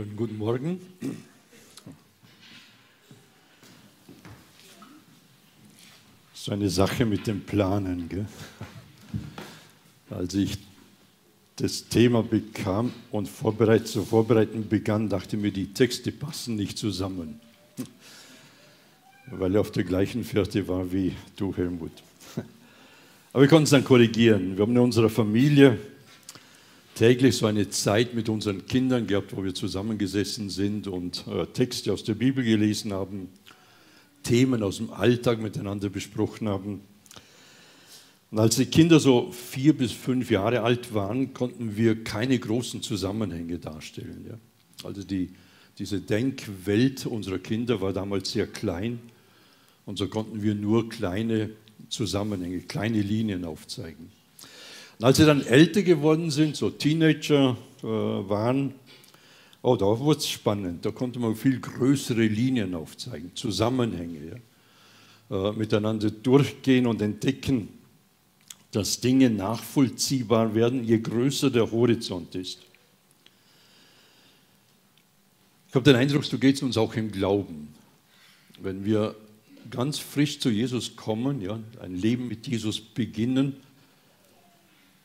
Schönen guten Morgen. So eine Sache mit dem Planen. Gell? Als ich das Thema bekam und vorbereit, zu vorbereiten begann, dachte mir, die Texte passen nicht zusammen. Weil er auf der gleichen Fährte war wie du, Helmut. Aber wir konnten es dann korrigieren. Wir haben in unserer Familie täglich so eine Zeit mit unseren Kindern gehabt, wo wir zusammengesessen sind und äh, Texte aus der Bibel gelesen haben, Themen aus dem Alltag miteinander besprochen haben. Und als die Kinder so vier bis fünf Jahre alt waren, konnten wir keine großen Zusammenhänge darstellen. Ja. Also die, diese Denkwelt unserer Kinder war damals sehr klein und so konnten wir nur kleine Zusammenhänge, kleine Linien aufzeigen. Und als sie dann älter geworden sind, so Teenager äh, waren, oh, da wurde es spannend. Da konnte man viel größere Linien aufzeigen, Zusammenhänge, ja? äh, miteinander durchgehen und entdecken, dass Dinge nachvollziehbar werden, je größer der Horizont ist. Ich habe den Eindruck, so geht es uns auch im Glauben. Wenn wir ganz frisch zu Jesus kommen, ja, ein Leben mit Jesus beginnen,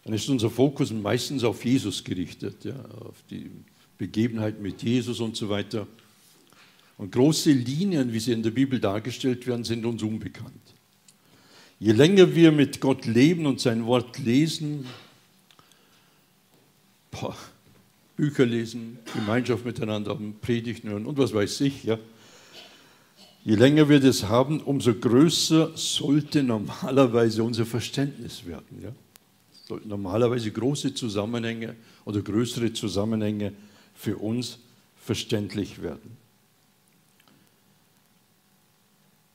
dann ist unser Fokus meistens auf Jesus gerichtet, ja, auf die Begebenheit mit Jesus und so weiter. Und große Linien, wie sie in der Bibel dargestellt werden, sind uns unbekannt. Je länger wir mit Gott leben und sein Wort lesen, boah, Bücher lesen, Gemeinschaft miteinander haben, Predigten hören und was weiß ich, ja. Je länger wir das haben, umso größer sollte normalerweise unser Verständnis werden. Ja normalerweise große Zusammenhänge oder größere Zusammenhänge für uns verständlich werden.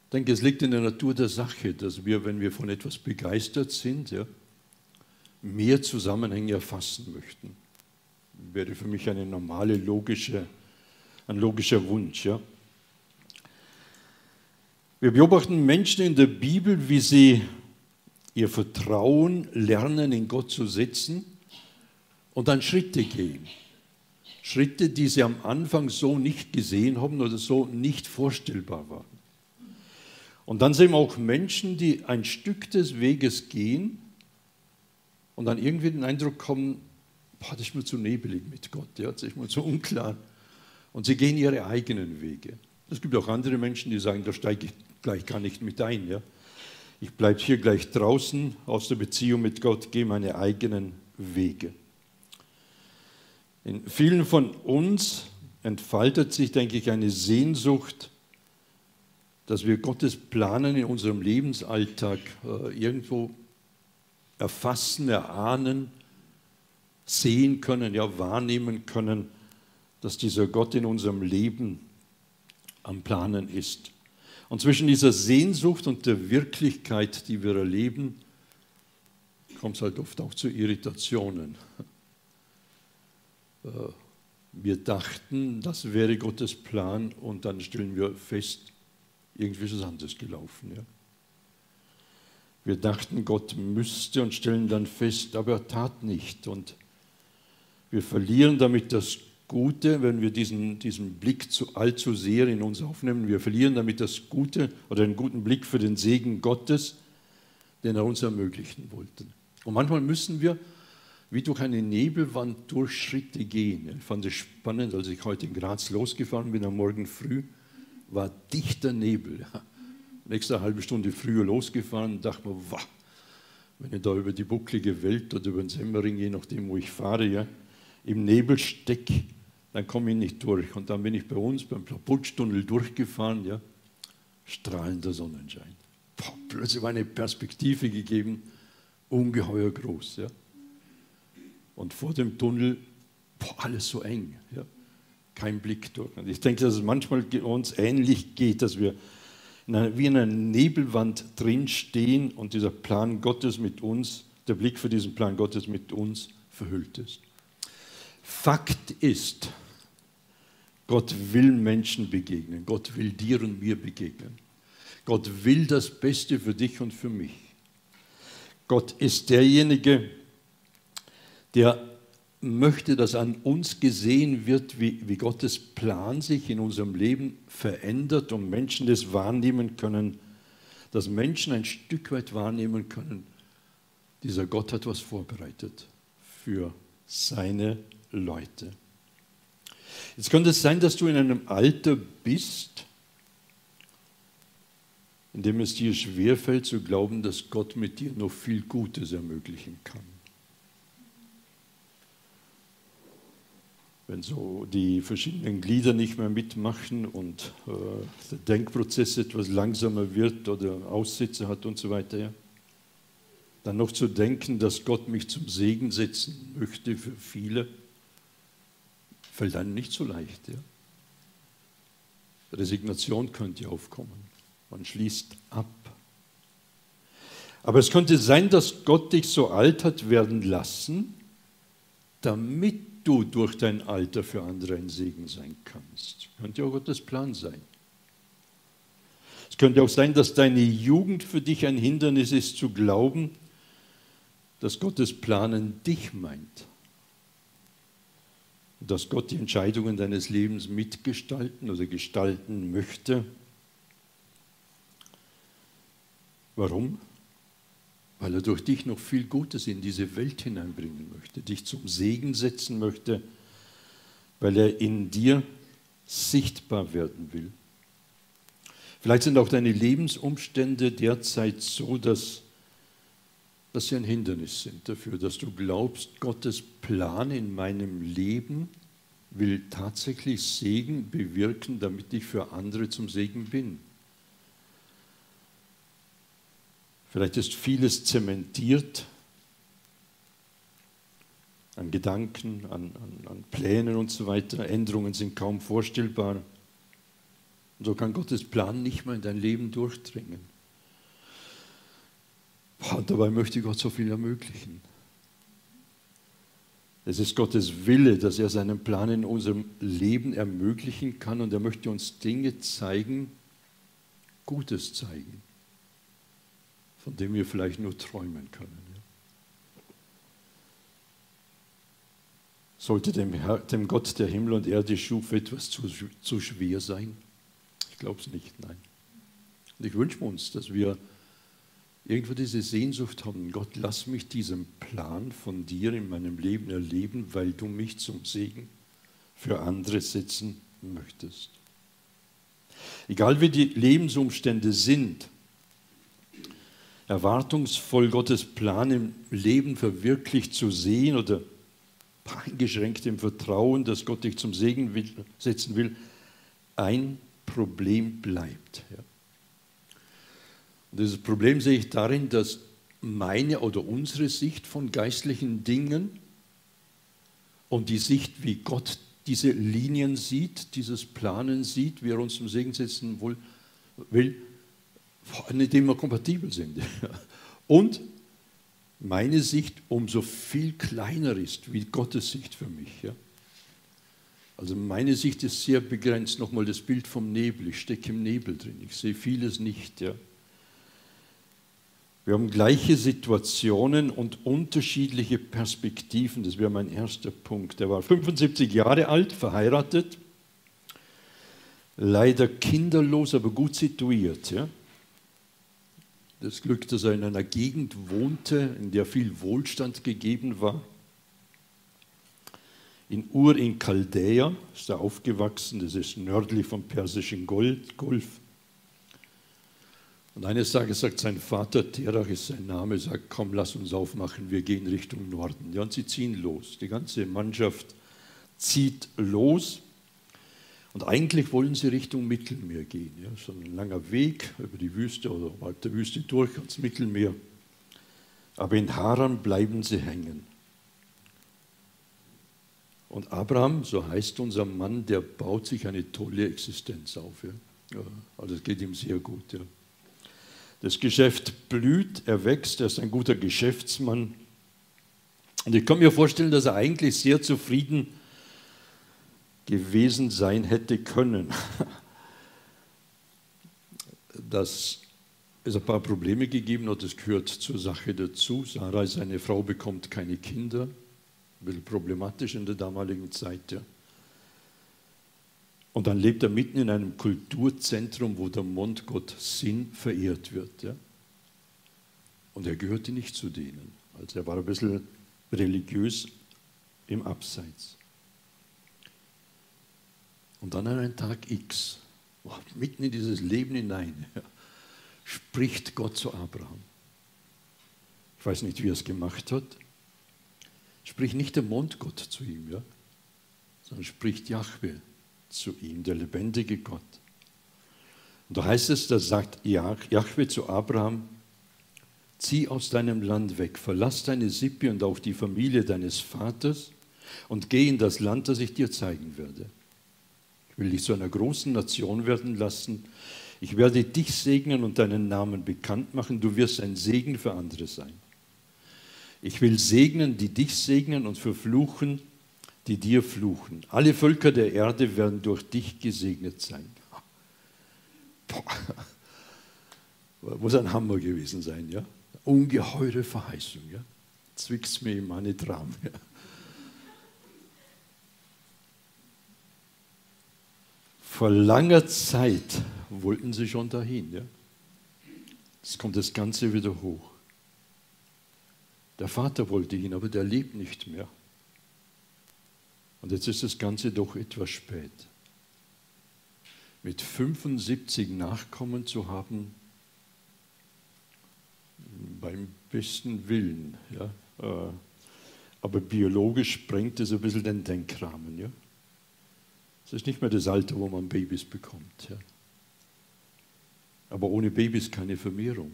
Ich denke, es liegt in der Natur der Sache, dass wir, wenn wir von etwas begeistert sind, ja, mehr Zusammenhänge erfassen möchten. Wäre für mich eine normale, logische, ein logischer Wunsch. Ja. Wir beobachten Menschen in der Bibel, wie sie ihr Vertrauen lernen, in Gott zu setzen und dann Schritte gehen. Schritte, die sie am Anfang so nicht gesehen haben oder so nicht vorstellbar waren. Und dann sehen wir auch Menschen, die ein Stück des Weges gehen und dann irgendwie den Eindruck haben, boah, das ist mir zu nebelig mit Gott, ja, das ist mir zu unklar. Und sie gehen ihre eigenen Wege. Es gibt auch andere Menschen, die sagen, da steige ich gleich gar nicht mit ein. Ja ich bleibe hier gleich draußen aus der Beziehung mit Gott, gehe meine eigenen Wege. In vielen von uns entfaltet sich, denke ich, eine Sehnsucht, dass wir Gottes Planen in unserem Lebensalltag äh, irgendwo erfassen, erahnen, sehen können, ja wahrnehmen können, dass dieser Gott in unserem Leben am Planen ist. Und zwischen dieser Sehnsucht und der Wirklichkeit, die wir erleben, kommt es halt oft auch zu Irritationen. Äh, wir dachten, das wäre Gottes Plan und dann stellen wir fest, irgendwie ist es anders gelaufen. Ja? Wir dachten, Gott müsste und stellen dann fest, aber er tat nicht. Und wir verlieren damit das Gute, wenn wir diesen, diesen Blick zu allzu sehr in uns aufnehmen. Wir verlieren damit das Gute oder einen guten Blick für den Segen Gottes, den er uns ermöglichen wollte. Und manchmal müssen wir wie durch eine Nebelwand durch Schritte gehen. Ich fand es spannend, als ich heute in Graz losgefahren bin am Morgen früh, war dichter Nebel. Nächste halbe Stunde früher losgefahren dachte mir, wow, wenn ich da über die bucklige Welt oder über den Semmering, je nachdem, wo ich fahre, ja, im Nebel stecke, dann komme ich nicht durch. Und dann bin ich bei uns beim Putschtunnel durchgefahren, ja, strahlender Sonnenschein. Boah, plötzlich war eine Perspektive gegeben, ungeheuer groß. Ja. Und vor dem Tunnel, boah, alles so eng. Ja. Kein Blick durch. Und ich denke, dass es manchmal uns ähnlich geht, dass wir in einer, wie in einer Nebelwand drinstehen und dieser Plan Gottes mit uns, der Blick für diesen Plan Gottes mit uns verhüllt ist. Fakt ist, Gott will Menschen begegnen. Gott will dir und mir begegnen. Gott will das Beste für dich und für mich. Gott ist derjenige, der möchte, dass an uns gesehen wird, wie, wie Gottes Plan sich in unserem Leben verändert und Menschen das wahrnehmen können, dass Menschen ein Stück weit wahrnehmen können, dieser Gott hat was vorbereitet für seine Leute. Jetzt könnte es sein, dass du in einem Alter bist, in dem es dir schwerfällt zu glauben, dass Gott mit dir noch viel Gutes ermöglichen kann. Wenn so die verschiedenen Glieder nicht mehr mitmachen und äh, der Denkprozess etwas langsamer wird oder Aussitze hat und so weiter, ja. dann noch zu denken, dass Gott mich zum Segen setzen möchte für viele, fällt einem nicht so leicht. Ja. Resignation könnte aufkommen. Man schließt ab. Aber es könnte sein, dass Gott dich so alt hat werden lassen, damit du durch dein Alter für andere ein Segen sein kannst. Könnte auch Gottes Plan sein. Es könnte auch sein, dass deine Jugend für dich ein Hindernis ist, zu glauben, dass Gottes Plan an dich meint. Dass Gott die Entscheidungen deines Lebens mitgestalten oder gestalten möchte Warum? Weil er durch dich noch viel Gutes in diese Welt hineinbringen möchte, dich zum Segen setzen möchte, weil er in dir sichtbar werden will. Vielleicht sind auch deine Lebensumstände derzeit so, dass, dass sie ein Hindernis sind dafür, dass du glaubst, Gottes Plan in meinem Leben will tatsächlich Segen bewirken, damit ich für andere zum Segen bin. Vielleicht ist vieles zementiert an Gedanken, an, an, an Plänen und so weiter. Änderungen sind kaum vorstellbar. Und so kann Gottes Plan nicht mehr in dein Leben durchdringen. Und dabei möchte Gott so viel ermöglichen. Es ist Gottes Wille, dass er seinen Plan in unserem Leben ermöglichen kann und er möchte uns Dinge zeigen, Gutes zeigen von dem wir vielleicht nur träumen können. Sollte dem, Herr, dem Gott, der Himmel und Erde schuf, etwas zu, zu schwer sein? Ich glaube es nicht, nein. Und ich wünsche uns, dass wir irgendwo diese Sehnsucht haben, Gott, lass mich diesen Plan von dir in meinem Leben erleben, weil du mich zum Segen für andere setzen möchtest. Egal wie die Lebensumstände sind, erwartungsvoll Gottes Plan im Leben verwirklicht zu sehen oder eingeschränkt im Vertrauen, dass Gott dich zum Segen will, setzen will, ein Problem bleibt. Ja. Dieses Problem sehe ich darin, dass meine oder unsere Sicht von geistlichen Dingen und die Sicht, wie Gott diese Linien sieht, dieses Planen sieht, wie er uns zum Segen setzen will, nicht immer kompatibel sind. Und meine Sicht umso viel kleiner ist, wie Gottes Sicht für mich. Also meine Sicht ist sehr begrenzt. Nochmal das Bild vom Nebel. Ich stecke im Nebel drin. Ich sehe vieles nicht. Ja? Wir haben gleiche Situationen und unterschiedliche Perspektiven. Das wäre mein erster Punkt. Er war 75 Jahre alt, verheiratet, leider kinderlos, aber gut situiert. Ja? das Glück, dass er in einer Gegend wohnte, in der viel Wohlstand gegeben war. In Ur in Chaldea ist er aufgewachsen, das ist nördlich vom Persischen Golf. Und eines Tages sagt sein Vater, Terach ist sein Name, sagt, komm, lass uns aufmachen, wir gehen Richtung Norden. Ja, und sie ziehen los. Die ganze Mannschaft zieht los. Und eigentlich wollen sie Richtung Mittelmeer gehen. Ja, so ein langer Weg über die Wüste oder weit der Wüste durch ans Mittelmeer. Aber in Haran bleiben sie hängen. Und Abraham, so heißt unser Mann, der baut sich eine tolle Existenz auf. Ja, also es geht ihm sehr gut. Ja. Das Geschäft blüht, er wächst, er ist ein guter Geschäftsmann. Und ich kann mir vorstellen, dass er eigentlich sehr zufrieden gewesen sein hätte können. Dass es ein paar Probleme gegeben hat, das gehört zur Sache dazu. Sarah, seine Frau, bekommt keine Kinder. Ein bisschen problematisch in der damaligen Zeit. Ja. Und dann lebt er mitten in einem Kulturzentrum, wo der Mondgott Sinn verehrt wird. Ja. Und er gehörte nicht zu denen. Also er war ein bisschen religiös im Abseits. Und dann an einem Tag X, mitten in dieses Leben hinein, ja, spricht Gott zu Abraham. Ich weiß nicht, wie er es gemacht hat. Spricht nicht der Mondgott zu ihm, ja, sondern spricht Jahwe zu ihm, der lebendige Gott. Und da heißt es, da sagt Jahwe zu Abraham, zieh aus deinem Land weg, verlass deine Sippe und auch die Familie deines Vaters und geh in das Land, das ich dir zeigen werde. Ich will dich zu einer großen Nation werden lassen ich werde dich segnen und deinen Namen bekannt machen. Du wirst ein Segen für andere sein. Ich will segnen, die dich segnen und verfluchen, die dir fluchen. Alle Völker der Erde werden durch dich gesegnet sein. Boah. Muss ein Hammer gewesen sein, ja? Ungeheure Verheißung, ja? Zwickst mir in meine Traum, ja? Vor langer Zeit wollten sie schon dahin. Ja? Jetzt kommt das Ganze wieder hoch. Der Vater wollte ihn, aber der lebt nicht mehr. Und jetzt ist das Ganze doch etwas spät. Mit 75 Nachkommen zu haben, beim besten Willen. Ja? Äh, aber biologisch sprengt es ein bisschen den Denkrahmen. Ja? Es ist nicht mehr das Alter, wo man Babys bekommt. Ja? Aber ohne Babys keine Vermehrung.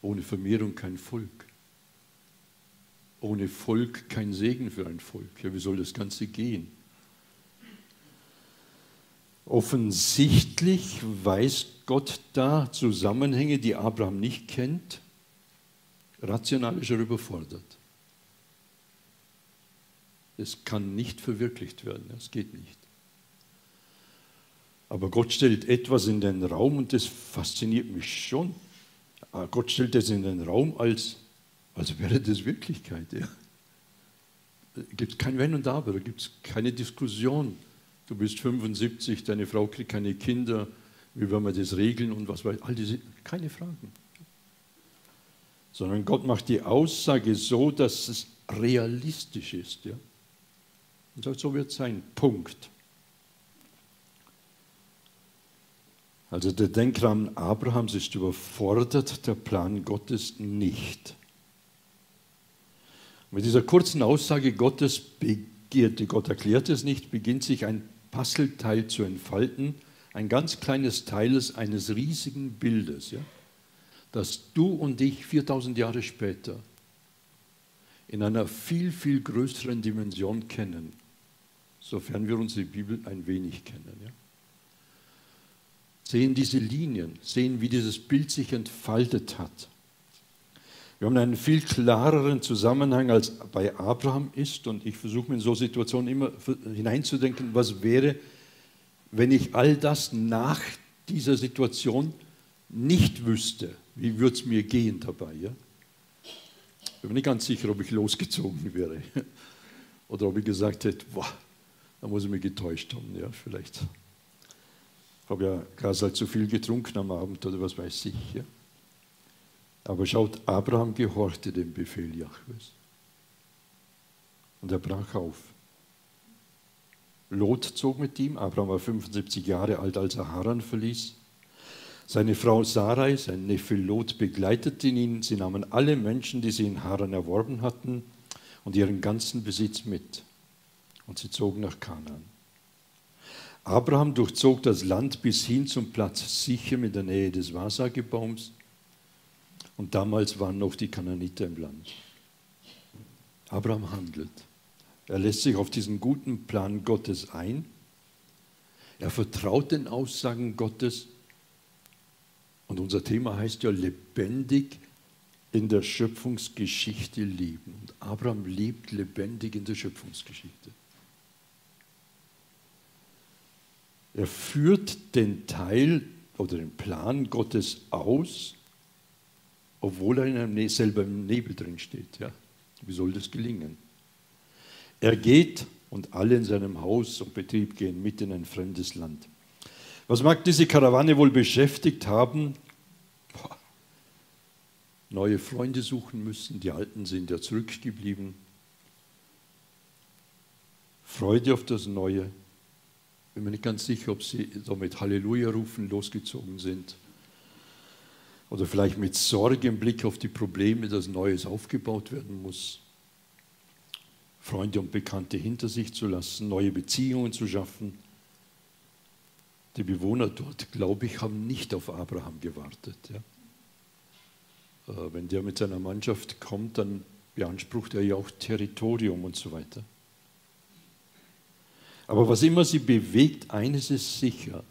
Ohne Vermehrung kein Volk. Ohne Volk kein Segen für ein Volk. Ja, wie soll das Ganze gehen? Offensichtlich weiß Gott da Zusammenhänge, die Abraham nicht kennt. Rational ist er überfordert. Es kann nicht verwirklicht werden, es geht nicht. Aber Gott stellt etwas in den Raum und das fasziniert mich schon. Ah, Gott stellt es in den Raum, als, als wäre das Wirklichkeit. Ja. Gibt kein Wenn und Aber, da gibt es keine Diskussion. Du bist 75, deine Frau kriegt keine Kinder, wie wollen wir das regeln und was weiß all diese, keine Fragen. Sondern Gott macht die Aussage so, dass es realistisch ist. Ja. Und sagt, so wird es sein. Punkt. Also der Denkrahmen Abrahams ist überfordert, der Plan Gottes nicht. Mit dieser kurzen Aussage Gottes begiert, Gott erklärt es nicht, beginnt sich ein Puzzleteil zu entfalten, ein ganz kleines Teil eines riesigen Bildes, ja, das du und ich 4000 Jahre später in einer viel, viel größeren Dimension kennen, sofern wir unsere Bibel ein wenig kennen. Ja sehen diese Linien, sehen, wie dieses Bild sich entfaltet hat. Wir haben einen viel klareren Zusammenhang, als bei Abraham ist. Und ich versuche mir in so Situationen immer hineinzudenken, was wäre, wenn ich all das nach dieser Situation nicht wüsste. Wie würde es mir gehen dabei? Ja? Ich bin nicht ganz sicher, ob ich losgezogen wäre. Oder ob ich gesagt hätte, boah, da muss ich mich getäuscht haben. Ja, vielleicht habe ja Gasal zu viel getrunken am Abend oder was weiß ich. Ja? Aber schaut, Abraham gehorchte dem Befehl Jahwes. Und er brach auf. Lot zog mit ihm. Abraham war 75 Jahre alt, als er Haran verließ. Seine Frau Sarai, sein Neffe Lot, begleiteten ihn. Sie nahmen alle Menschen, die sie in Haran erworben hatten, und ihren ganzen Besitz mit. Und sie zogen nach Kanaan. Abraham durchzog das Land bis hin zum Platz Sichem in der Nähe des Wasagebaums. Und damals waren noch die Kananiter im Land. Abraham handelt. Er lässt sich auf diesen guten Plan Gottes ein. Er vertraut den Aussagen Gottes. Und unser Thema heißt ja lebendig in der Schöpfungsgeschichte leben. Und Abraham lebt lebendig in der Schöpfungsgeschichte. Er führt den Teil oder den Plan Gottes aus, obwohl er in einem, ne-, selber im Nebel drin steht. Ja? Wie soll das gelingen? Er geht und alle in seinem Haus und Betrieb gehen mit in ein fremdes Land. Was mag diese Karawane wohl beschäftigt haben? Neue Freunde suchen müssen, die alten sind ja zurückgeblieben. Freude auf das Neue. Bin mir nicht ganz sicher, ob sie so mit Halleluja rufen losgezogen sind. Oder vielleicht mit Sorge im Blick auf die Probleme, dass Neues aufgebaut werden muss. Freunde und Bekannte hinter sich zu lassen, neue Beziehungen zu schaffen. Die Bewohner dort, glaube ich, haben nicht auf Abraham gewartet. Ja. Äh, wenn der mit seiner Mannschaft kommt, dann beansprucht er ja auch Territorium und so weiter. Aber was immer sie bewegt, eines ist sicher,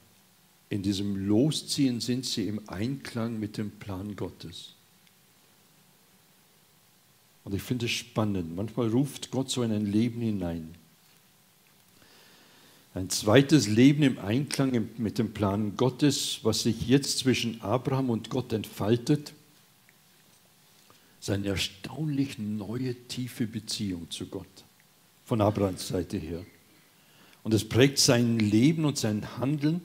in diesem Losziehen sind sie im Einklang mit dem Plan Gottes. Und ich finde es spannend. Manchmal ruft Gott so in ein Leben hinein. Ein zweites Leben im Einklang mit dem Plan Gottes, was sich jetzt zwischen Abraham und Gott entfaltet, ist eine erstaunlich neue, tiefe Beziehung zu Gott von Abrahams Seite her. Und es prägt sein Leben und sein Handeln.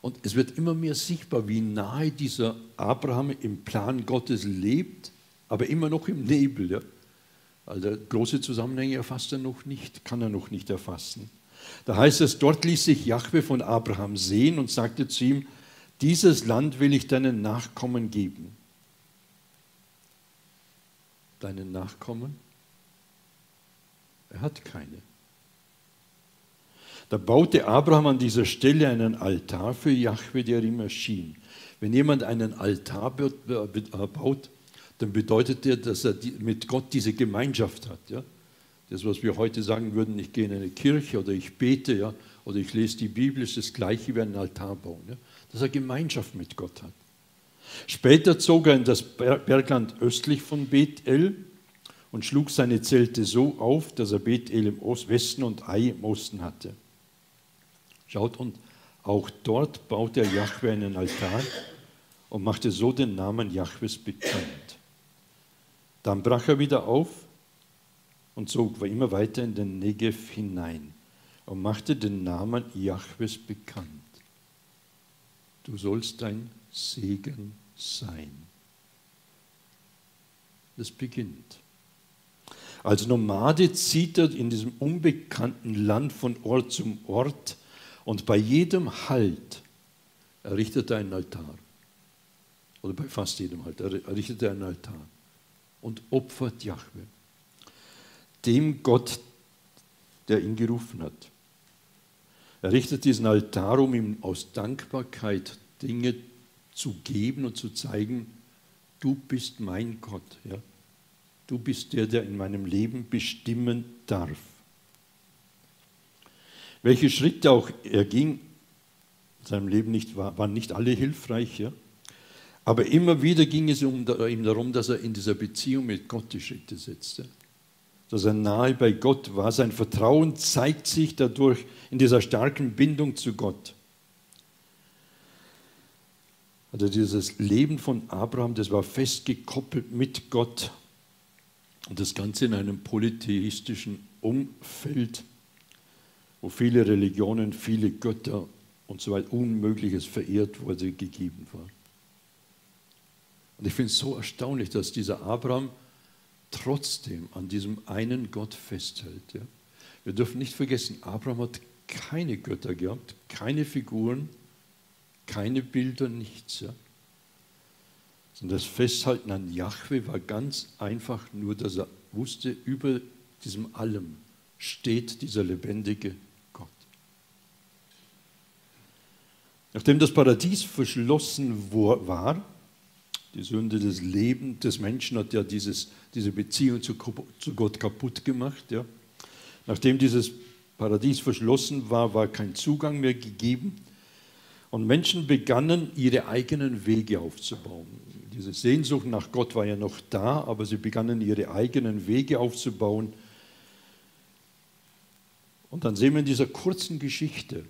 Und es wird immer mehr sichtbar, wie nahe dieser Abraham im Plan Gottes lebt aber immer noch im Nebel. Ja? Also große Zusammenhänge erfasst er noch nicht, kann er noch nicht erfassen. Da heißt es, dort ließ sich Jahwe von Abraham sehen und sagte zu ihm, dieses Land will ich deinen Nachkommen geben. Deinen Nachkommen? Er hat keine. Da baute Abraham an dieser Stelle einen Altar für Jahwe, der ihm erschien. Wenn jemand einen Altar baut, dann bedeutet der, dass er mit Gott diese Gemeinschaft hat. Ja? Das, was wir heute sagen würden, ich gehe in eine Kirche oder ich bete ja, oder ich lese die Bibel, ist das gleiche wie ein Altar bauen. Ja? Dass er Gemeinschaft mit Gott hat. Später zog er in das Bergland östlich von Bethel und schlug seine Zelte so auf, dass er Bethel im Westen und Ai im Osten hatte. Schaut, und auch dort baute er Jahwe einen Altar und machte so den Namen Jahwes bekannt. Dann brach er wieder auf und zog immer weiter in den Negev hinein und machte den Namen Jahwes bekannt. Du sollst ein Segen sein. Das beginnt. Als Nomade zieht er in diesem unbekannten Land von Ort zum Ort und bei jedem Halt errichtet er einen Altar. Oder bei fast jedem Halt errichtet er einen Altar und opfert Jahwe, dem Gott, der ihn gerufen hat. Er richtet diesen Altar, um ihm aus Dankbarkeit Dinge zu geben und zu zeigen, du bist mein Gott. Ja? Du bist der, der in meinem Leben bestimmen darf. Welche Schritte auch er ging, in seinem Leben nicht, waren nicht alle hilfreich. Ja? Aber immer wieder ging es ihm darum, dass er in dieser Beziehung mit Gott die Schritte setzte. Dass er nahe bei Gott war. Sein Vertrauen zeigt sich dadurch in dieser starken Bindung zu Gott. Also dieses Leben von Abraham, das war fest gekoppelt mit Gott. Und das Ganze in einem polytheistischen Umfeld, wo viele Religionen, viele Götter und so weiter Unmögliches verehrt wurde, gegeben war. Und ich finde es so erstaunlich, dass dieser Abraham trotzdem an diesem einen Gott festhält. Ja. Wir dürfen nicht vergessen, Abraham hat keine Götter gehabt, keine Figuren, keine Bilder, nichts. Ja. Und das Festhalten an Jahwe war ganz einfach nur, dass er wusste, über diesem Allem steht dieser lebendige Gott. Nachdem das Paradies verschlossen war, die Sünde des Lebens des Menschen hat ja dieses, diese Beziehung zu, zu Gott kaputt gemacht. Ja. Nachdem dieses Paradies verschlossen war, war kein Zugang mehr gegeben. Und Menschen begannen, ihre eigenen Wege aufzubauen. Diese Sehnsucht nach Gott war ja noch da, aber sie begannen, ihre eigenen Wege aufzubauen. Und dann sehen wir in dieser kurzen Geschichte,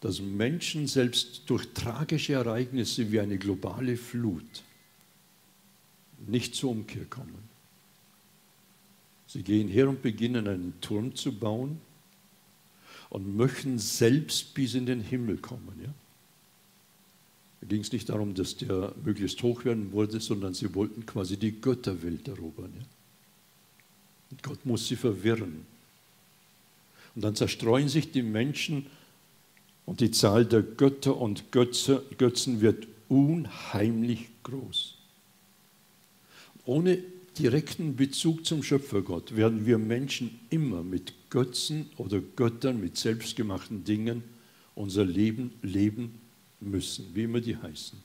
dass Menschen selbst durch tragische Ereignisse wie eine globale Flut nicht zur Umkehr kommen. Sie gehen her und beginnen einen Turm zu bauen und möchten selbst bis in den Himmel kommen. Ja? Da ging es nicht darum, dass der möglichst hoch werden wollte, sondern sie wollten quasi die Götterwelt erobern. Ja? Und Gott muss sie verwirren. Und dann zerstreuen sich die Menschen und die Zahl der Götter und Götze, Götzen wird unheimlich groß. Ohne direkten Bezug zum Schöpfergott werden wir Menschen immer mit Götzen oder Göttern, mit selbstgemachten Dingen unser Leben leben müssen, wie immer die heißen.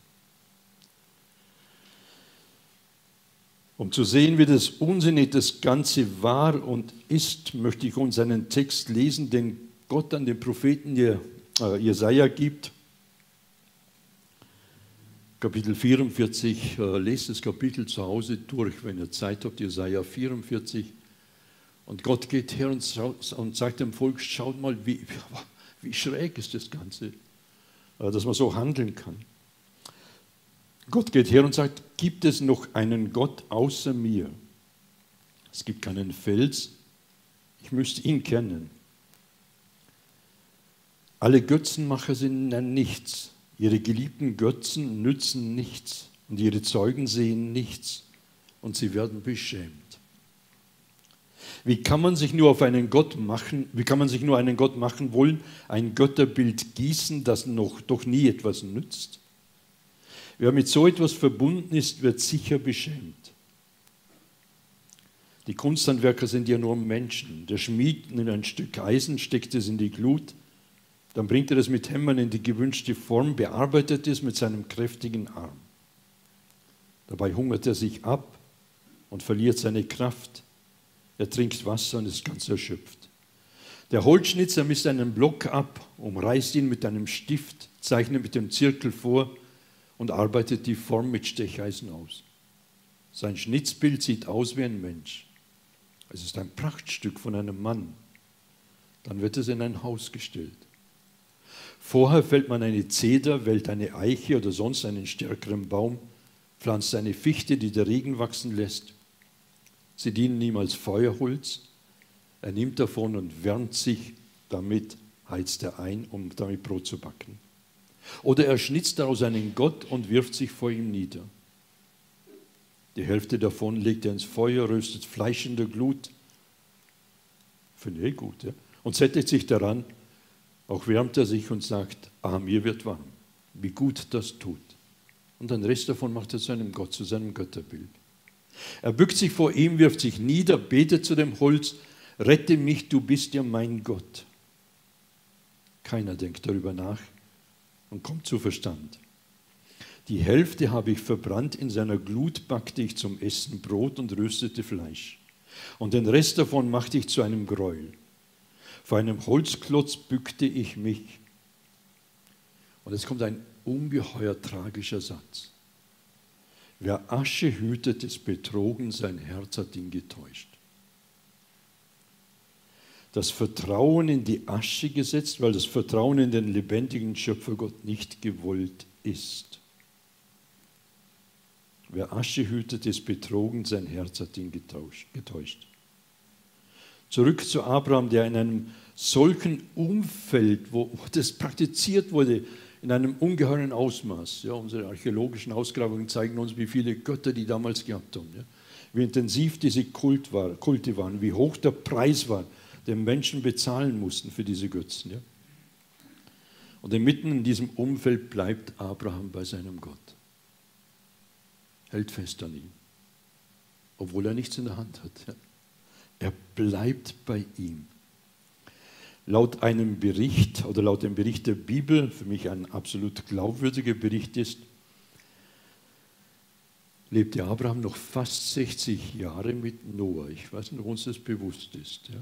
Um zu sehen, wie das unsinnig das Ganze war und ist, möchte ich uns einen Text lesen, den Gott an den Propheten äh, Jesaja gibt. Kapitel 44, äh, lest das Kapitel zu Hause durch, wenn ihr Zeit habt, Jesaja 44. Und Gott geht her und, und sagt dem Volk: Schaut mal, wie, wie schräg ist das Ganze, äh, dass man so handeln kann. Gott geht her und sagt, gibt es noch einen Gott außer mir? Es gibt keinen Fels, ich müsste ihn kennen. Alle Götzenmacher sind nichts. Ihre geliebten Götzen nützen nichts und ihre Zeugen sehen nichts und sie werden beschämt. Wie kann man sich nur auf einen Gott machen, wie kann man sich nur einen Gott machen wollen, ein Götterbild gießen, das noch doch nie etwas nützt? Wer mit so etwas verbunden ist, wird sicher beschämt. Die Kunsthandwerker sind ja nur Menschen. Der Schmied nimmt ein Stück Eisen, steckt es in die Glut, dann bringt er es mit Hämmern in die gewünschte Form, bearbeitet es mit seinem kräftigen Arm. Dabei hungert er sich ab und verliert seine Kraft. Er trinkt Wasser und ist ganz erschöpft. Der Holzschnitzer misst einen Block ab, umreißt ihn mit einem Stift, zeichnet mit dem Zirkel vor und arbeitet die Form mit Stecheisen aus. Sein Schnitzbild sieht aus wie ein Mensch. Es ist ein Prachtstück von einem Mann. Dann wird es in ein Haus gestellt. Vorher fällt man eine Zeder, wählt eine Eiche oder sonst einen stärkeren Baum, pflanzt eine Fichte, die der Regen wachsen lässt. Sie dienen ihm als Feuerholz. Er nimmt davon und wärmt sich damit, heizt er ein, um damit Brot zu backen. Oder er schnitzt daraus einen Gott und wirft sich vor ihm nieder. Die Hälfte davon legt er ins Feuer, röstet Fleisch in der Glut. Finde ich gut. Ja? Und sättigt sich daran. Auch wärmt er sich und sagt, ah, mir wird warm. Wie gut das tut. Und den Rest davon macht er zu einem Gott, zu seinem Götterbild. Er bückt sich vor ihm, wirft sich nieder, betet zu dem Holz, rette mich, du bist ja mein Gott. Keiner denkt darüber nach und kommt zu Verstand. Die Hälfte habe ich verbrannt, in seiner Glut backte ich zum Essen Brot und röstete Fleisch. Und den Rest davon machte ich zu einem Gräuel. Vor einem Holzklotz bückte ich mich. Und es kommt ein ungeheuer tragischer Satz. Wer Asche hütet, ist betrogen, sein Herz hat ihn getäuscht. Das Vertrauen in die Asche gesetzt, weil das Vertrauen in den lebendigen Schöpfergott nicht gewollt ist. Wer Asche hütet, ist betrogen, sein Herz hat ihn getäuscht. Zurück zu Abraham, der in einem solchen Umfeld, wo das praktiziert wurde, in einem ungeheuren Ausmaß. Ja, unsere archäologischen Ausgrabungen zeigen uns, wie viele Götter die damals gehabt haben. Ja. Wie intensiv diese Kult war, Kulte waren, wie hoch der Preis war, den Menschen bezahlen mussten für diese Götzen. Ja. Und inmitten in diesem Umfeld bleibt Abraham bei seinem Gott. Hält fest an ihm, obwohl er nichts in der Hand hat. Ja. Er bleibt bei ihm. Laut einem Bericht oder laut dem Bericht der Bibel, für mich ein absolut glaubwürdiger Bericht ist, lebte Abraham noch fast 60 Jahre mit Noah. Ich weiß nicht, ob uns das bewusst ist. Ja?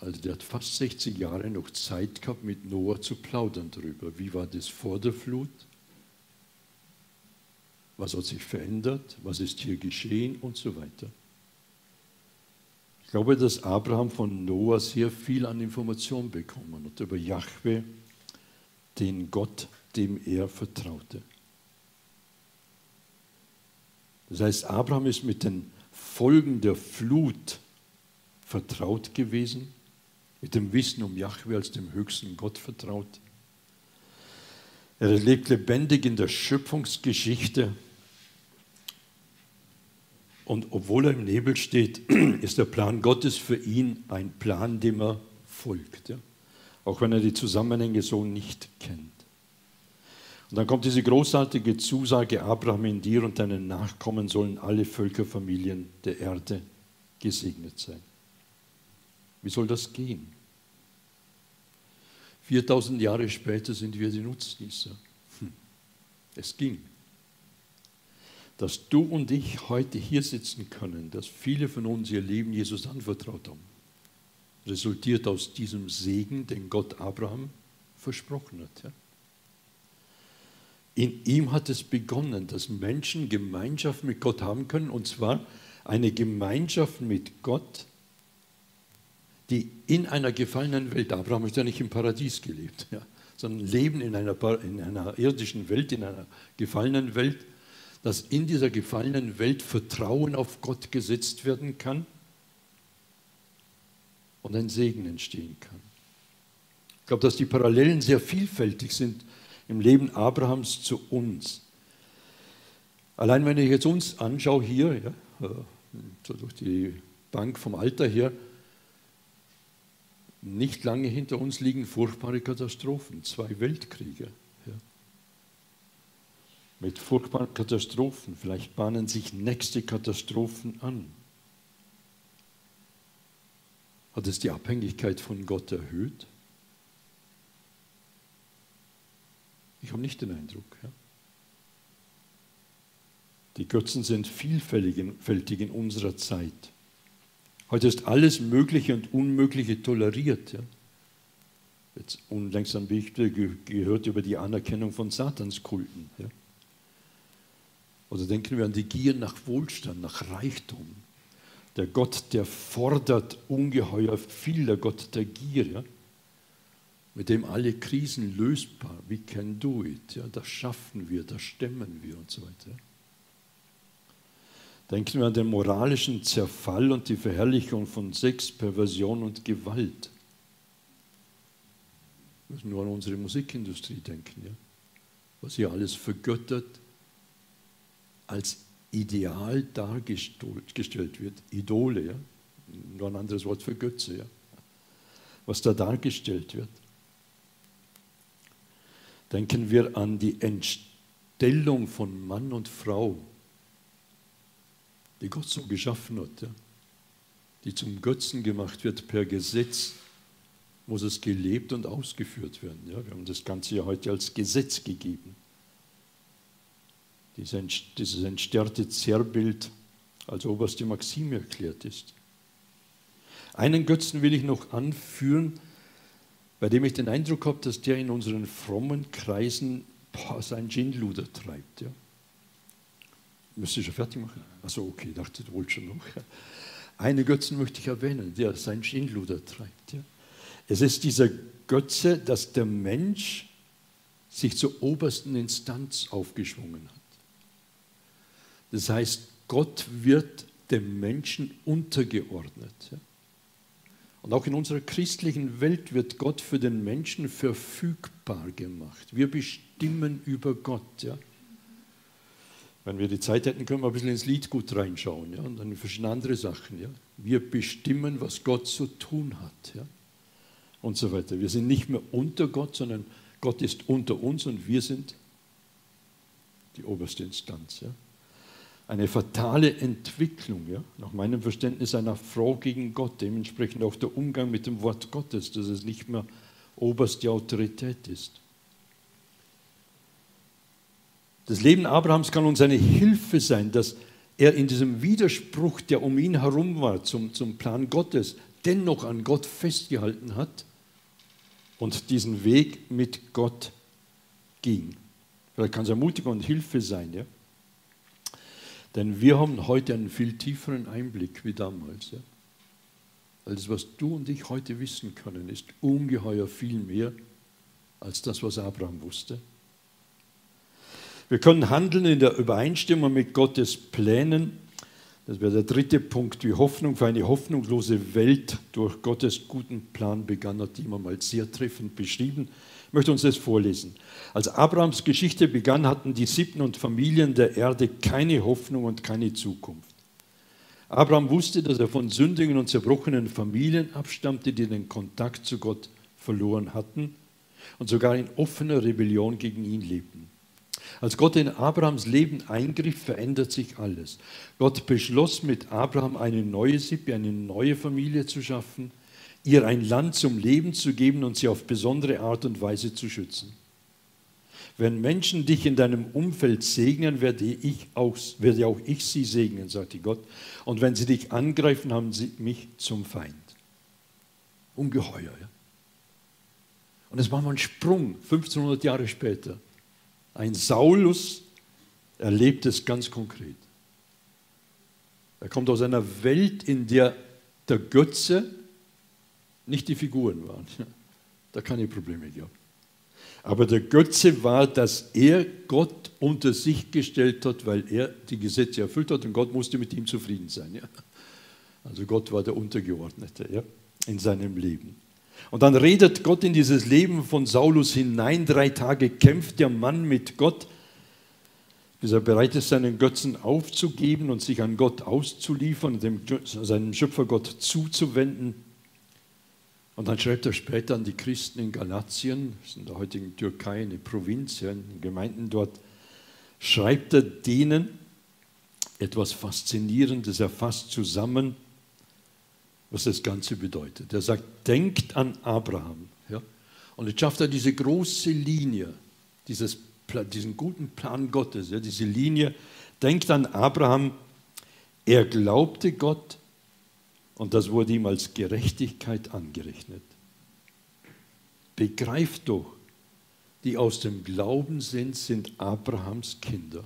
Also der hat fast 60 Jahre noch Zeit gehabt, mit Noah zu plaudern darüber. Wie war das vor der Flut? Was hat sich verändert? Was ist hier geschehen? Und so weiter. Ich glaube, dass Abraham von Noah sehr viel an Informationen bekommen hat über Jahwe, den Gott, dem er vertraute. Das heißt, Abraham ist mit den Folgen der Flut vertraut gewesen, mit dem Wissen um Jahwe als dem höchsten Gott vertraut. Er lebt lebendig in der Schöpfungsgeschichte und obwohl er im Nebel steht, ist der Plan Gottes für ihn ein Plan, dem er folgt, ja? auch wenn er die Zusammenhänge so nicht kennt. Und dann kommt diese großartige Zusage, Abraham, in dir und deinen Nachkommen sollen alle Völkerfamilien der Erde gesegnet sein. Wie soll das gehen? 4000 Jahre später sind wir die Nutznießer. Hm. Es ging. Dass du und ich heute hier sitzen können, dass viele von uns ihr Leben Jesus anvertraut haben, resultiert aus diesem Segen, den Gott Abraham versprochen hat. In ihm hat es begonnen, dass Menschen Gemeinschaft mit Gott haben können, und zwar eine Gemeinschaft mit Gott, die in einer gefallenen Welt, Abraham hat ja nicht im Paradies gelebt, ja, sondern leben in einer, in einer irdischen Welt, in einer gefallenen Welt, dass in dieser gefallenen Welt Vertrauen auf Gott gesetzt werden kann und ein Segen entstehen kann. Ich glaube, dass die Parallelen sehr vielfältig sind im Leben Abrahams zu uns. Allein wenn ich jetzt uns anschaue hier, ja, so durch die Bank vom Alter her, nicht lange hinter uns liegen furchtbare Katastrophen, zwei Weltkriege. Ja. Mit furchtbaren Katastrophen, vielleicht bahnen sich nächste Katastrophen an. Hat es die Abhängigkeit von Gott erhöht? Ich habe nicht den Eindruck. Ja. Die Götzen sind vielfältig in unserer Zeit. Heute ist alles Mögliche und Unmögliche toleriert. Ja. Jetzt unlängst haben wir gehört über die Anerkennung von Satanskulten. Ja. Oder denken wir an die Gier nach Wohlstand, nach Reichtum. Der Gott, der fordert ungeheuer viel, der Gott der Gier. Ja mit dem alle Krisen lösbar, we can do it, ja, das schaffen wir, das stemmen wir und so weiter. Denken wir an den moralischen Zerfall und die Verherrlichung von Sex, Perversion und Gewalt. Wir müssen nur an unsere Musikindustrie denken, ja? was hier alles vergöttert als Ideal dargestellt wird. Idole, ja? nur ein anderes Wort für Götze, ja? was da dargestellt wird. Denken wir an die Entstellung von Mann und Frau, die Gott so geschaffen hat, ja, die zum Götzen gemacht wird per Gesetz, muss es gelebt und ausgeführt werden. Ja. Wir haben das Ganze ja heute als Gesetz gegeben. Dieses entsterrte Zerrbild als oberste Maxime erklärt ist. Einen Götzen will ich noch anführen, bei dem ich den Eindruck habe, dass der in unseren frommen Kreisen boah, sein Ginluder treibt. Ja. Müsste ich schon fertig machen? Also okay, dachte du wohl schon noch. Eine Götzen möchte ich erwähnen, der sein Ginluder treibt. Ja. Es ist dieser Götze, dass der Mensch sich zur obersten Instanz aufgeschwungen hat. Das heißt, Gott wird dem Menschen untergeordnet. Und auch in unserer christlichen Welt wird Gott für den Menschen verfügbar gemacht. Wir bestimmen über Gott. Ja? Wenn wir die Zeit hätten, können wir ein bisschen ins Liedgut reinschauen ja? und dann verschiedene andere Sachen. Ja? Wir bestimmen, was Gott zu tun hat. Ja? Und so weiter. Wir sind nicht mehr unter Gott, sondern Gott ist unter uns und wir sind die oberste Instanz. Ja? Eine fatale Entwicklung, ja, nach meinem Verständnis einer Frau gegen Gott, dementsprechend auch der Umgang mit dem Wort Gottes, dass es nicht mehr oberste Autorität ist. Das Leben Abrahams kann uns eine Hilfe sein, dass er in diesem Widerspruch, der um ihn herum war, zum, zum Plan Gottes, dennoch an Gott festgehalten hat und diesen Weg mit Gott ging. Vielleicht kann es Ermutigung und Hilfe sein. Ja? Denn wir haben heute einen viel tieferen Einblick wie damals. Ja? Alles, was du und ich heute wissen können, ist ungeheuer viel mehr als das, was Abraham wusste. Wir können handeln in der Übereinstimmung mit Gottes Plänen, Das wäre der dritte Punkt, wie Hoffnung für eine hoffnungslose Welt durch Gottes guten Plan begann, hat jemand mal sehr treffend beschrieben. Möchte uns das vorlesen. Als Abrahams Geschichte begann, hatten die Siebten und Familien der Erde keine Hoffnung und keine Zukunft. Abraham wusste, dass er von sündigen und zerbrochenen Familien abstammte, die den Kontakt zu Gott verloren hatten und sogar in offener Rebellion gegen ihn lebten. Als Gott in Abrahams Leben eingriff, verändert sich alles. Gott beschloss mit Abraham eine neue Sippe, eine neue Familie zu schaffen, ihr ein Land zum Leben zu geben und sie auf besondere Art und Weise zu schützen. Wenn Menschen dich in deinem Umfeld segnen, werde, ich auch, werde auch ich sie segnen, sagte Gott. Und wenn sie dich angreifen, haben sie mich zum Feind. Ungeheuer. Ja? Und es war mal ein Sprung, 1500 Jahre später. Ein Saulus erlebt es ganz konkret. Er kommt aus einer Welt, in der der Götze nicht die Figuren waren. Da keine Probleme gehabt. Aber der Götze war, dass er Gott unter sich gestellt hat, weil er die Gesetze erfüllt hat und Gott musste mit ihm zufrieden sein. Ja? Also Gott war der Untergeordnete ja? in seinem Leben. Und dann redet Gott in dieses Leben von Saulus hinein. Drei Tage kämpft der Mann mit Gott, bis er bereit ist, seinen Götzen aufzugeben und sich an Gott auszuliefern dem, seinem Schöpfer Gott zuzuwenden. Und dann schreibt er später an die Christen in Galatien, das ist in der heutigen Türkei eine Provinz, in den Gemeinden dort, schreibt er denen etwas Faszinierendes. Er fasst zusammen, was das Ganze bedeutet. Er sagt, denkt an Abraham. Ja? Und jetzt schafft er diese große Linie, dieses, diesen guten Plan Gottes, ja, diese Linie, denkt an Abraham, er glaubte Gott und das wurde ihm als Gerechtigkeit angerechnet. Begreift doch, die aus dem Glauben sind, sind Abrahams Kinder.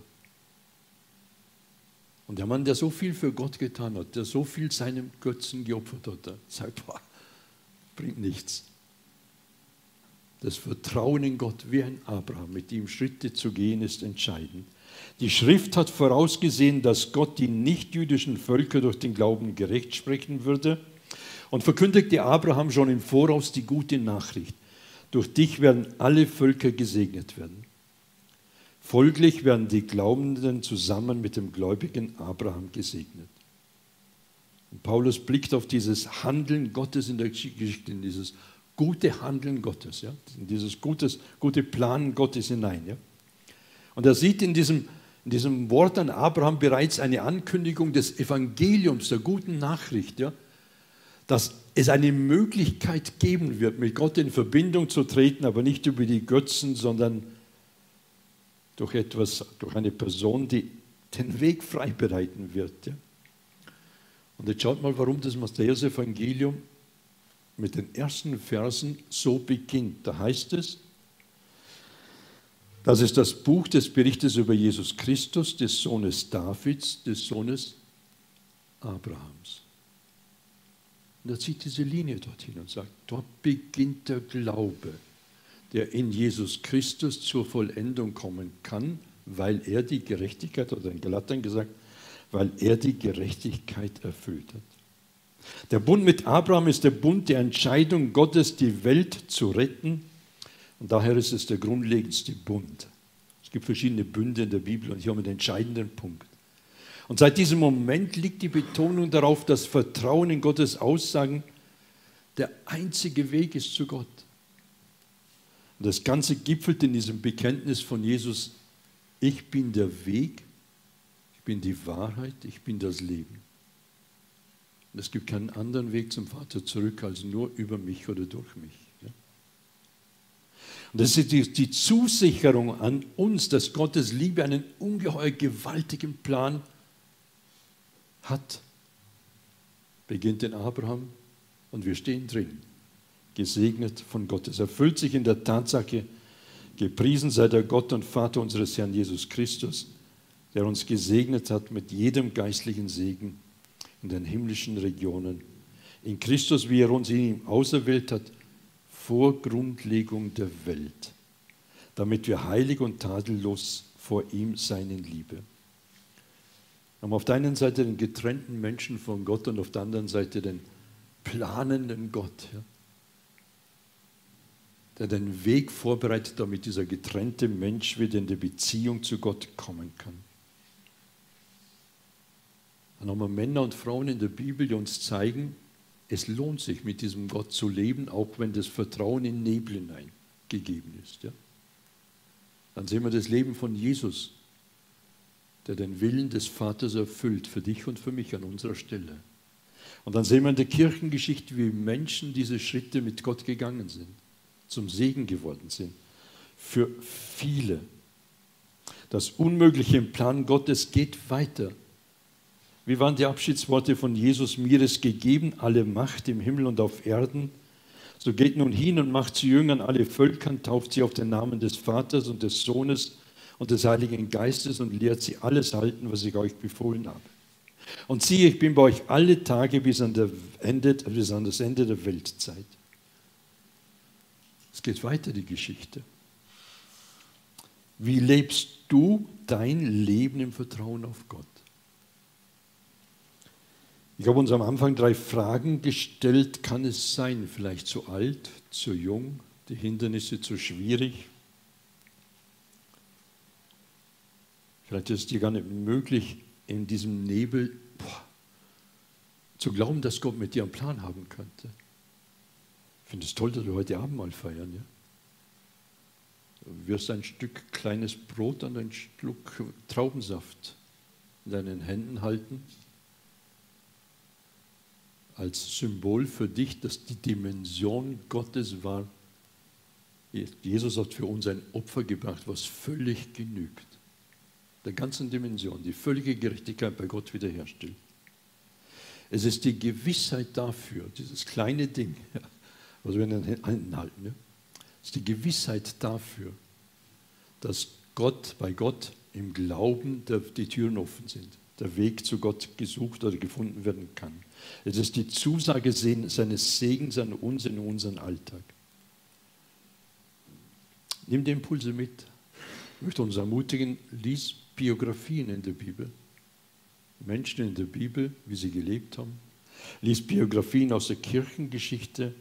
Und der Mann, der so viel für Gott getan hat, der so viel seinem Götzen geopfert hat, sagt, boah, bringt nichts. Das Vertrauen in Gott wie ein Abraham, mit ihm Schritte zu gehen, ist entscheidend. Die Schrift hat vorausgesehen, dass Gott die nichtjüdischen Völker durch den Glauben gerecht sprechen würde und verkündigte Abraham schon im Voraus die gute Nachricht. Durch dich werden alle Völker gesegnet werden. Folglich werden die Glaubenden zusammen mit dem gläubigen Abraham gesegnet. Und Paulus blickt auf dieses Handeln Gottes in der Geschichte, in dieses gute Handeln Gottes, ja, in dieses gutes, gute Plan Gottes hinein. Ja. Und er sieht in diesem, in diesem Wort an Abraham bereits eine Ankündigung des Evangeliums, der guten Nachricht, ja, dass es eine Möglichkeit geben wird, mit Gott in Verbindung zu treten, aber nicht über die Götzen, sondern durch etwas, durch eine Person, die den Weg frei bereiten wird. Ja? Und jetzt schaut mal, warum das Matthäus-Evangelium mit den ersten Versen so beginnt. Da heißt es, das ist das Buch des Berichtes über Jesus Christus, des Sohnes Davids, des Sohnes Abrahams. Und er zieht diese Linie dorthin und sagt, dort beginnt der Glaube der in Jesus Christus zur Vollendung kommen kann, weil er die Gerechtigkeit, oder in Galatern gesagt, weil er die Gerechtigkeit erfüllt hat. Der Bund mit Abraham ist der Bund der Entscheidung Gottes, die Welt zu retten. Und daher ist es der grundlegendste Bund. Es gibt verschiedene Bünde in der Bibel und hier haben wir den entscheidenden Punkt. Und seit diesem Moment liegt die Betonung darauf, dass Vertrauen in Gottes Aussagen der einzige Weg ist zu Gott. Und das Ganze gipfelt in diesem Bekenntnis von Jesus, ich bin der Weg, ich bin die Wahrheit, ich bin das Leben. Und es gibt keinen anderen Weg zum Vater zurück als nur über mich oder durch mich. Und das ist die, die Zusicherung an uns, dass Gottes Liebe einen ungeheuer gewaltigen Plan hat. Beginnt in Abraham und wir stehen drin gesegnet von Gott. Es erfüllt sich in der Tatsache, gepriesen sei der Gott und Vater unseres Herrn Jesus Christus, der uns gesegnet hat mit jedem geistlichen Segen in den himmlischen Regionen. In Christus, wie er uns in ihm auserwählt hat, vor Grundlegung der Welt, damit wir heilig und tadellos vor ihm sein in Liebe. haben auf der einen Seite den getrennten Menschen von Gott und auf der anderen Seite den planenden Gott, ja, der den Weg vorbereitet, damit dieser getrennte Mensch wieder in die Beziehung zu Gott kommen kann. Dann haben wir Männer und Frauen in der Bibel, die uns zeigen, es lohnt sich, mit diesem Gott zu leben, auch wenn das Vertrauen in Nebel hineingegeben ist. Ja? Dann sehen wir das Leben von Jesus, der den Willen des Vaters erfüllt, für dich und für mich an unserer Stelle. Und dann sehen wir in der Kirchengeschichte, wie Menschen diese Schritte mit Gott gegangen sind, zum Segen geworden sind. Für viele. Das Unmögliche im Plan Gottes geht weiter. Wie waren die Abschiedsworte von Jesus? Mir ist gegeben alle Macht im Himmel und auf Erden. So geht nun hin und macht zu Jüngern alle Völkern, tauft sie auf den Namen des Vaters und des Sohnes und des Heiligen Geistes und lehrt sie alles halten, was ich euch befohlen habe. Und siehe, ich bin bei euch alle Tage bis an, Ende, bis an das Ende der Weltzeit. Es geht weiter, die Geschichte. Wie lebst du dein Leben im Vertrauen auf Gott? Ich habe uns am Anfang drei Fragen gestellt. Kann es sein, vielleicht zu alt, zu jung, die Hindernisse zu schwierig? Vielleicht ist es dir gar nicht möglich, in diesem Nebel boah, zu glauben, dass Gott mit dir einen Plan haben könnte. Ich finde es toll, dass wir heute Abend mal feiern. Ja? Du wirst ein Stück kleines Brot und ein Schluck Traubensaft in deinen Händen halten als Symbol für dich, dass die Dimension Gottes war. Jesus hat für uns ein Opfer gebracht, was völlig genügt. Der ganzen Dimension, die völlige Gerechtigkeit bei Gott wiederherstellt. Es ist die Gewissheit dafür, dieses kleine Ding, was wir in den Händen halten, ja, ist die Gewissheit dafür, dass Gott, bei Gott im Glauben die Türen offen sind, der Weg zu Gott gesucht oder gefunden werden kann. Es ist die Zusage seines Segens an uns in unseren Alltag. Nimm die Impulse mit. Ich möchte uns ermutigen, lies Biografien in der Bibel. Menschen in der Bibel, wie sie gelebt haben. Lies Biografien aus der Kirchengeschichte.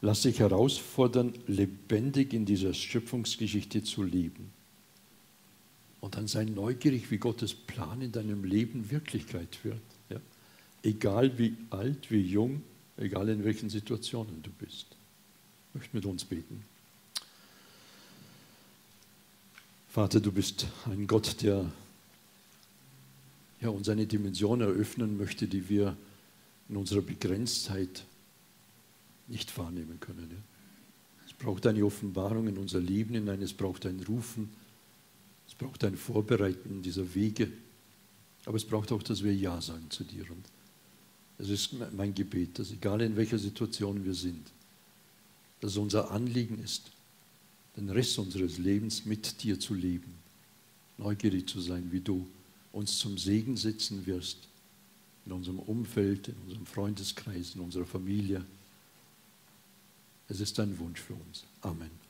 Lass dich herausfordern, lebendig in dieser Schöpfungsgeschichte zu leben. Und dann sei neugierig, wie Gottes Plan in deinem Leben Wirklichkeit wird egal wie alt, wie jung, egal in welchen Situationen du bist. Ich möchte mit uns beten. Vater, du bist ein Gott, der ja, uns eine Dimension eröffnen möchte, die wir in unserer Begrenztheit nicht wahrnehmen können. Ja. Es braucht eine Offenbarung in unser Leben hinein, es braucht ein Rufen, es braucht ein Vorbereiten dieser Wege, aber es braucht auch, dass wir Ja sagen zu dir. Und es ist mein Gebet, dass egal in welcher Situation wir sind, dass unser Anliegen ist, den Rest unseres Lebens mit dir zu leben, neugierig zu sein, wie du uns zum Segen setzen wirst, in unserem Umfeld, in unserem Freundeskreis, in unserer Familie. Es ist ein Wunsch für uns. Amen.